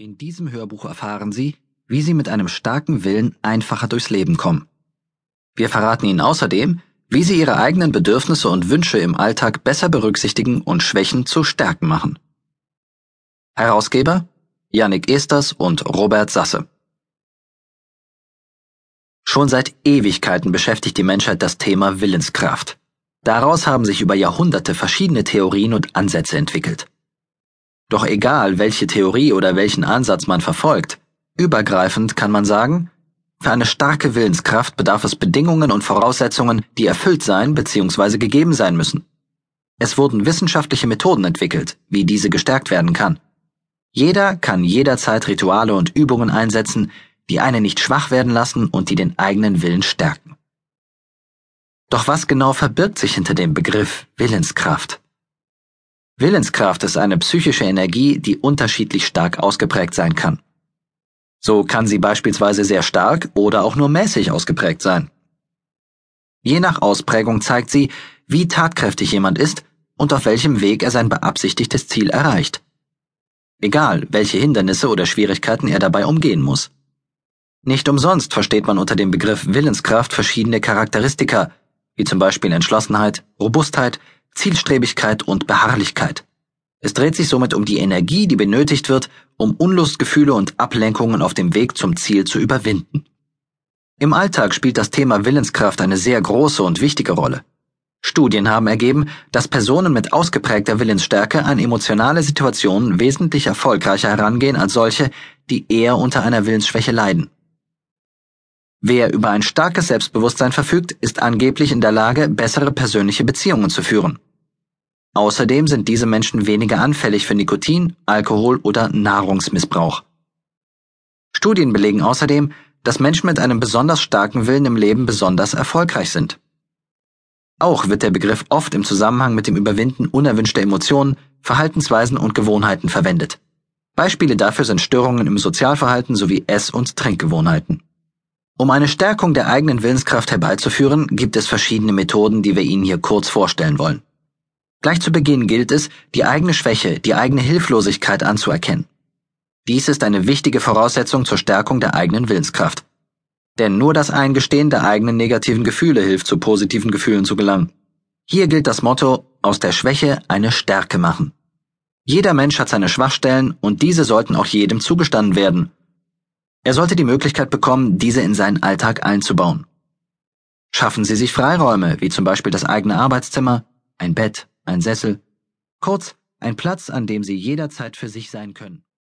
In diesem Hörbuch erfahren Sie, wie Sie mit einem starken Willen einfacher durchs Leben kommen. Wir verraten Ihnen außerdem, wie Sie Ihre eigenen Bedürfnisse und Wünsche im Alltag besser berücksichtigen und Schwächen zu Stärken machen. Herausgeber Yannick Esters und Robert Sasse. Schon seit Ewigkeiten beschäftigt die Menschheit das Thema Willenskraft. Daraus haben sich über Jahrhunderte verschiedene Theorien und Ansätze entwickelt. Doch egal, welche Theorie oder welchen Ansatz man verfolgt, übergreifend kann man sagen, für eine starke Willenskraft bedarf es Bedingungen und Voraussetzungen, die erfüllt sein bzw. gegeben sein müssen. Es wurden wissenschaftliche Methoden entwickelt, wie diese gestärkt werden kann. Jeder kann jederzeit Rituale und Übungen einsetzen, die einen nicht schwach werden lassen und die den eigenen Willen stärken. Doch was genau verbirgt sich hinter dem Begriff Willenskraft? Willenskraft ist eine psychische Energie, die unterschiedlich stark ausgeprägt sein kann. So kann sie beispielsweise sehr stark oder auch nur mäßig ausgeprägt sein. Je nach Ausprägung zeigt sie, wie tatkräftig jemand ist und auf welchem Weg er sein beabsichtigtes Ziel erreicht. Egal, welche Hindernisse oder Schwierigkeiten er dabei umgehen muss. Nicht umsonst versteht man unter dem Begriff Willenskraft verschiedene Charakteristika, wie zum Beispiel Entschlossenheit, Robustheit, Zielstrebigkeit und Beharrlichkeit. Es dreht sich somit um die Energie, die benötigt wird, um Unlustgefühle und Ablenkungen auf dem Weg zum Ziel zu überwinden. Im Alltag spielt das Thema Willenskraft eine sehr große und wichtige Rolle. Studien haben ergeben, dass Personen mit ausgeprägter Willensstärke an emotionale Situationen wesentlich erfolgreicher herangehen als solche, die eher unter einer Willensschwäche leiden. Wer über ein starkes Selbstbewusstsein verfügt, ist angeblich in der Lage, bessere persönliche Beziehungen zu führen. Außerdem sind diese Menschen weniger anfällig für Nikotin, Alkohol oder Nahrungsmissbrauch. Studien belegen außerdem, dass Menschen mit einem besonders starken Willen im Leben besonders erfolgreich sind. Auch wird der Begriff oft im Zusammenhang mit dem Überwinden unerwünschter Emotionen, Verhaltensweisen und Gewohnheiten verwendet. Beispiele dafür sind Störungen im Sozialverhalten sowie Ess- und Trinkgewohnheiten. Um eine Stärkung der eigenen Willenskraft herbeizuführen, gibt es verschiedene Methoden, die wir Ihnen hier kurz vorstellen wollen. Gleich zu Beginn gilt es, die eigene Schwäche, die eigene Hilflosigkeit anzuerkennen. Dies ist eine wichtige Voraussetzung zur Stärkung der eigenen Willenskraft. Denn nur das Eingestehen der eigenen negativen Gefühle hilft, zu positiven Gefühlen zu gelangen. Hier gilt das Motto, aus der Schwäche eine Stärke machen. Jeder Mensch hat seine Schwachstellen und diese sollten auch jedem zugestanden werden, er sollte die Möglichkeit bekommen, diese in seinen Alltag einzubauen. Schaffen Sie sich Freiräume, wie zum Beispiel das eigene Arbeitszimmer, ein Bett, ein Sessel, kurz ein Platz, an dem Sie jederzeit für sich sein können.